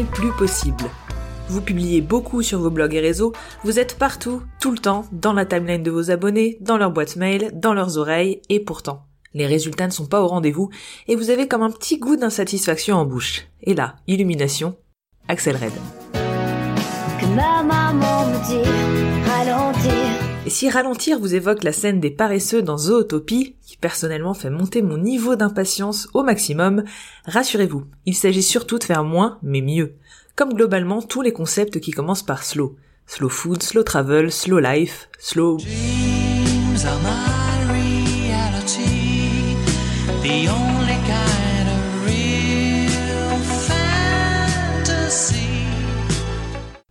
plus possible. Vous publiez beaucoup sur vos blogs et réseaux, vous êtes partout, tout le temps, dans la timeline de vos abonnés, dans leur boîte mail, dans leurs oreilles, et pourtant, les résultats ne sont pas au rendez-vous, et vous avez comme un petit goût d'insatisfaction en bouche. Et là, illumination, Axel Red. Si ralentir vous évoque la scène des paresseux dans Zootopie, qui personnellement fait monter mon niveau d'impatience au maximum, rassurez-vous, il s'agit surtout de faire moins, mais mieux. Comme globalement tous les concepts qui commencent par slow. Slow food, slow travel, slow life, slow...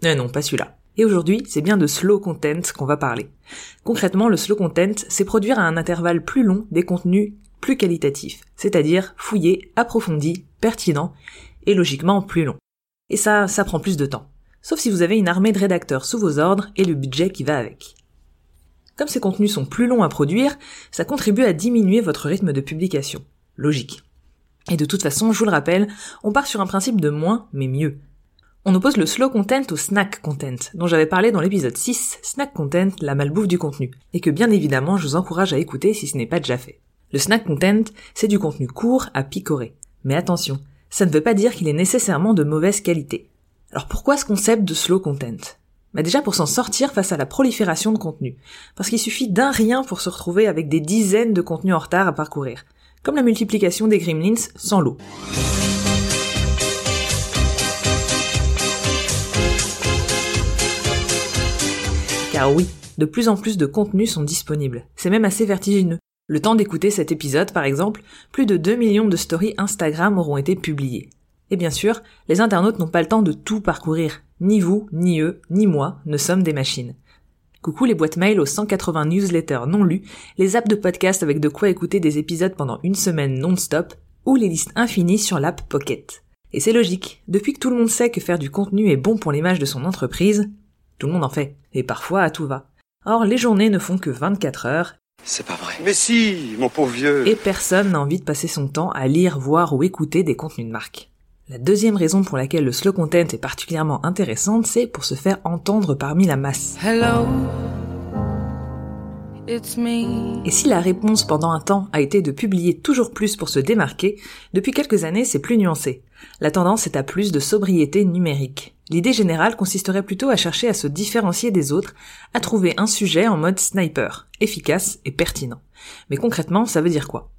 Non, non, pas celui-là. Et aujourd'hui, c'est bien de slow content qu'on va parler. Concrètement, le slow content, c'est produire à un intervalle plus long des contenus plus qualitatifs, c'est-à-dire fouillés, approfondis, pertinents, et logiquement plus longs. Et ça, ça prend plus de temps. Sauf si vous avez une armée de rédacteurs sous vos ordres et le budget qui va avec. Comme ces contenus sont plus longs à produire, ça contribue à diminuer votre rythme de publication. Logique. Et de toute façon, je vous le rappelle, on part sur un principe de moins, mais mieux. On oppose le slow content au snack content, dont j'avais parlé dans l'épisode 6, snack content, la malbouffe du contenu, et que bien évidemment je vous encourage à écouter si ce n'est pas déjà fait. Le snack content, c'est du contenu court à picorer. Mais attention, ça ne veut pas dire qu'il est nécessairement de mauvaise qualité. Alors pourquoi ce concept de slow content? Bah déjà pour s'en sortir face à la prolifération de contenu. Parce qu'il suffit d'un rien pour se retrouver avec des dizaines de contenus en retard à parcourir. Comme la multiplication des gremlins sans l'eau. Car oui, de plus en plus de contenus sont disponibles. C'est même assez vertigineux. Le temps d'écouter cet épisode, par exemple, plus de 2 millions de stories Instagram auront été publiées. Et bien sûr, les internautes n'ont pas le temps de tout parcourir. Ni vous, ni eux, ni moi ne sommes des machines. Coucou les boîtes mail aux 180 newsletters non lus, les apps de podcast avec de quoi écouter des épisodes pendant une semaine non-stop, ou les listes infinies sur l'app Pocket. Et c'est logique, depuis que tout le monde sait que faire du contenu est bon pour l'image de son entreprise, tout le monde en fait, et parfois à tout va. Or, les journées ne font que 24 heures. C'est pas vrai. Mais si, mon pauvre vieux. Et personne n'a envie de passer son temps à lire, voir ou écouter des contenus de marque. La deuxième raison pour laquelle le slow content est particulièrement intéressante, c'est pour se faire entendre parmi la masse. Hello. Et si la réponse pendant un temps a été de publier toujours plus pour se démarquer, depuis quelques années c'est plus nuancé. La tendance est à plus de sobriété numérique. L'idée générale consisterait plutôt à chercher à se différencier des autres, à trouver un sujet en mode sniper, efficace et pertinent. Mais concrètement, ça veut dire quoi?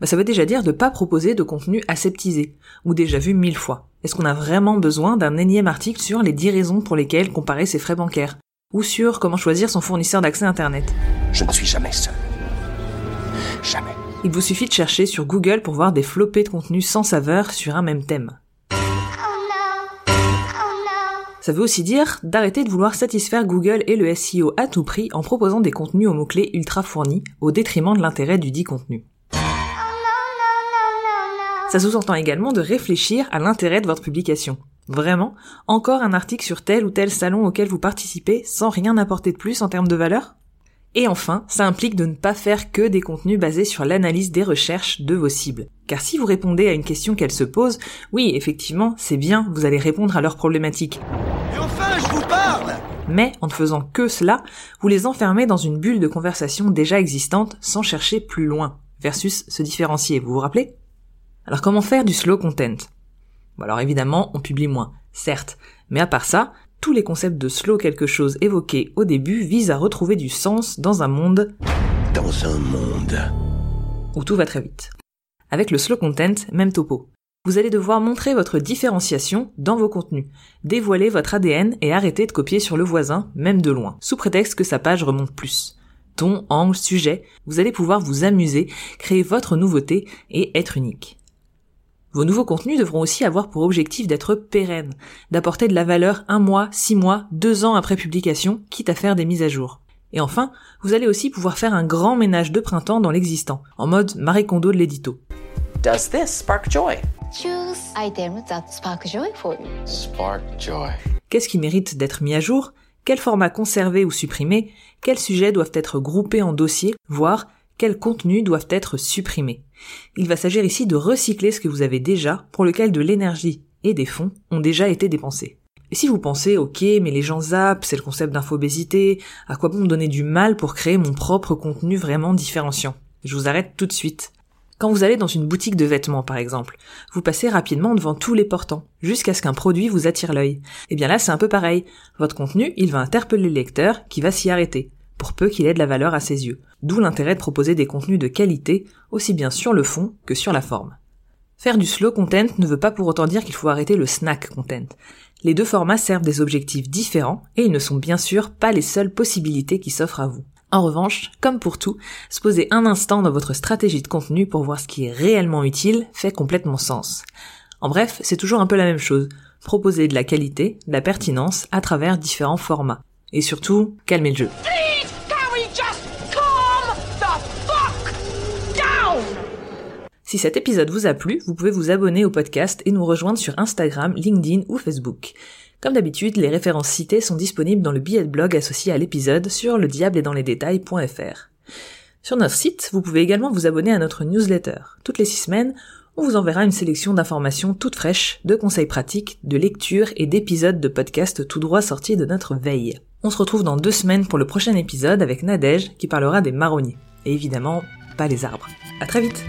Bah, Ça veut déjà dire de pas proposer de contenu aseptisé, ou déjà vu mille fois. Est-ce qu'on a vraiment besoin d'un énième article sur les 10 raisons pour lesquelles comparer ses frais bancaires? Ou sur comment choisir son fournisseur d'accès Internet? Je ne suis jamais seul. Jamais. Il vous suffit de chercher sur Google pour voir des flopées de contenu sans saveur sur un même thème. Ça veut aussi dire d'arrêter de vouloir satisfaire Google et le SEO à tout prix en proposant des contenus aux mots-clés ultra fournis au détriment de l'intérêt du dit contenu. Ça sous-entend également de réfléchir à l'intérêt de votre publication. Vraiment Encore un article sur tel ou tel salon auquel vous participez sans rien apporter de plus en termes de valeur? Et enfin, ça implique de ne pas faire que des contenus basés sur l'analyse des recherches de vos cibles. Car si vous répondez à une question qu'elles se posent, oui, effectivement, c'est bien, vous allez répondre à leurs problématiques. Et enfin, je vous parle mais en ne faisant que cela, vous les enfermez dans une bulle de conversation déjà existante sans chercher plus loin, versus se différencier, vous vous rappelez? Alors comment faire du slow content? Alors évidemment, on publie moins, certes, mais à part ça, tous les concepts de slow quelque chose évoqués au début visent à retrouver du sens dans un monde... Dans un monde... Où tout va très vite. Avec le slow content, même topo. Vous allez devoir montrer votre différenciation dans vos contenus, dévoiler votre ADN et arrêter de copier sur le voisin, même de loin, sous prétexte que sa page remonte plus. Ton, angle, sujet, vous allez pouvoir vous amuser, créer votre nouveauté et être unique. Vos nouveaux contenus devront aussi avoir pour objectif d'être pérennes, d'apporter de la valeur un mois, six mois, deux ans après publication, quitte à faire des mises à jour. Et enfin, vous allez aussi pouvoir faire un grand ménage de printemps dans l'existant, en mode Marie de l'édito. Does this spark joy? Choose items that spark joy for you. Spark joy. Qu'est-ce qui mérite d'être mis à jour? Quel format conserver ou supprimer? Quels sujets doivent être groupés en dossiers, voire quels contenus doivent être supprimés? Il va s'agir ici de recycler ce que vous avez déjà, pour lequel de l'énergie et des fonds ont déjà été dépensés. Et si vous pensez, ok, mais les gens zappent, c'est le concept d'infobésité, à quoi bon me donner du mal pour créer mon propre contenu vraiment différenciant? Je vous arrête tout de suite. Quand vous allez dans une boutique de vêtements, par exemple, vous passez rapidement devant tous les portants, jusqu'à ce qu'un produit vous attire l'œil. Eh bien là, c'est un peu pareil. Votre contenu, il va interpeller le lecteur, qui va s'y arrêter, pour peu qu'il ait de la valeur à ses yeux. D'où l'intérêt de proposer des contenus de qualité, aussi bien sur le fond que sur la forme. Faire du slow content ne veut pas pour autant dire qu'il faut arrêter le snack content. Les deux formats servent des objectifs différents et ils ne sont bien sûr pas les seules possibilités qui s'offrent à vous. En revanche, comme pour tout, se poser un instant dans votre stratégie de contenu pour voir ce qui est réellement utile fait complètement sens. En bref, c'est toujours un peu la même chose. Proposer de la qualité, de la pertinence à travers différents formats. Et surtout, calmer le jeu. Si cet épisode vous a plu, vous pouvez vous abonner au podcast et nous rejoindre sur Instagram, LinkedIn ou Facebook. Comme d'habitude, les références citées sont disponibles dans le billet de blog associé à l'épisode sur le et dans les détails.fr. Sur notre site, vous pouvez également vous abonner à notre newsletter. Toutes les six semaines, on vous enverra une sélection d'informations toutes fraîches, de conseils pratiques, de lectures et d'épisodes de podcasts tout droit sortis de notre veille. On se retrouve dans deux semaines pour le prochain épisode avec Nadège qui parlera des marronniers. Et évidemment, pas les arbres. À très vite!